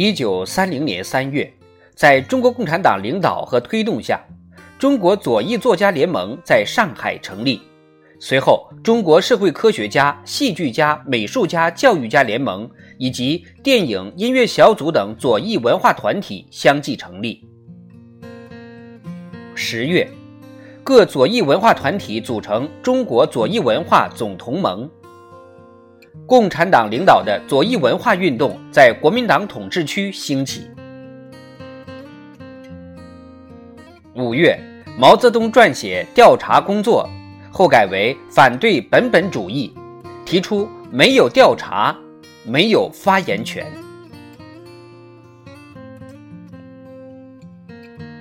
一九三零年三月，在中国共产党领导和推动下，中国左翼作家联盟在上海成立。随后，中国社会科学家、戏剧家、美术家、教育家联盟以及电影、音乐小组等左翼文化团体相继成立。十月，各左翼文化团体组成中国左翼文化总同盟。共产党领导的左翼文化运动在国民党统治区兴起。五月，毛泽东撰写调查工作，后改为反对本本主义，提出没有调查，没有发言权。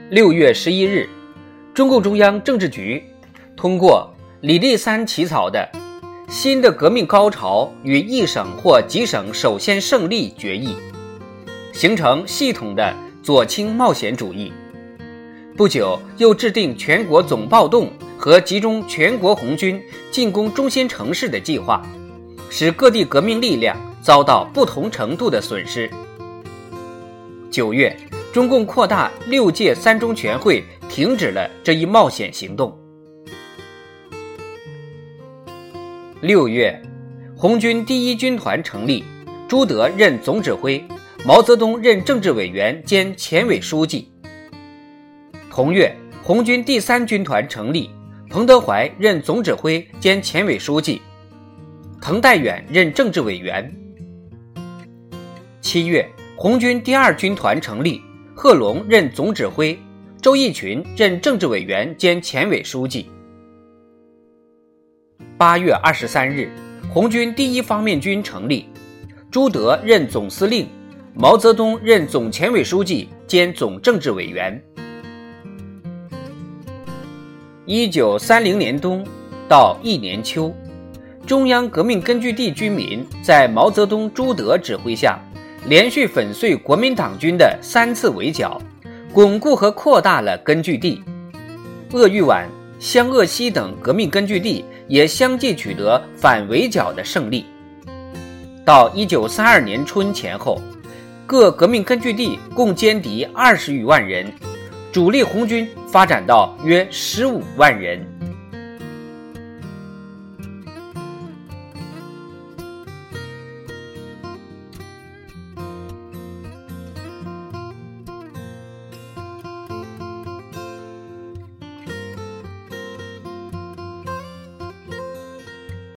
六月十一日，中共中央政治局通过李立三起草的。新的革命高潮与一省或几省首先胜利决议，形成系统的左倾冒险主义。不久，又制定全国总暴动和集中全国红军进攻中心城市的计划，使各地革命力量遭到不同程度的损失。九月，中共扩大六届三中全会停止了这一冒险行动。六月，红军第一军团成立，朱德任总指挥，毛泽东任政治委员兼前委书记。同月，红军第三军团成立，彭德怀任总指挥兼前委书记，滕代远任政治委员。七月，红军第二军团成立，贺龙任总指挥，周逸群任政治委员兼前委书记。八月二十三日，红军第一方面军成立，朱德任总司令，毛泽东任总前委书记兼总政治委员。一九三零年冬到一年秋，中央革命根据地军民在毛泽东、朱德指挥下，连续粉碎国民党军的三次围剿，巩固和扩大了根据地。鄂豫皖、湘鄂西等革命根据地。也相继取得反围剿的胜利。到一九三二年春前后，各革命根据地共歼敌二十余万人，主力红军发展到约十五万人。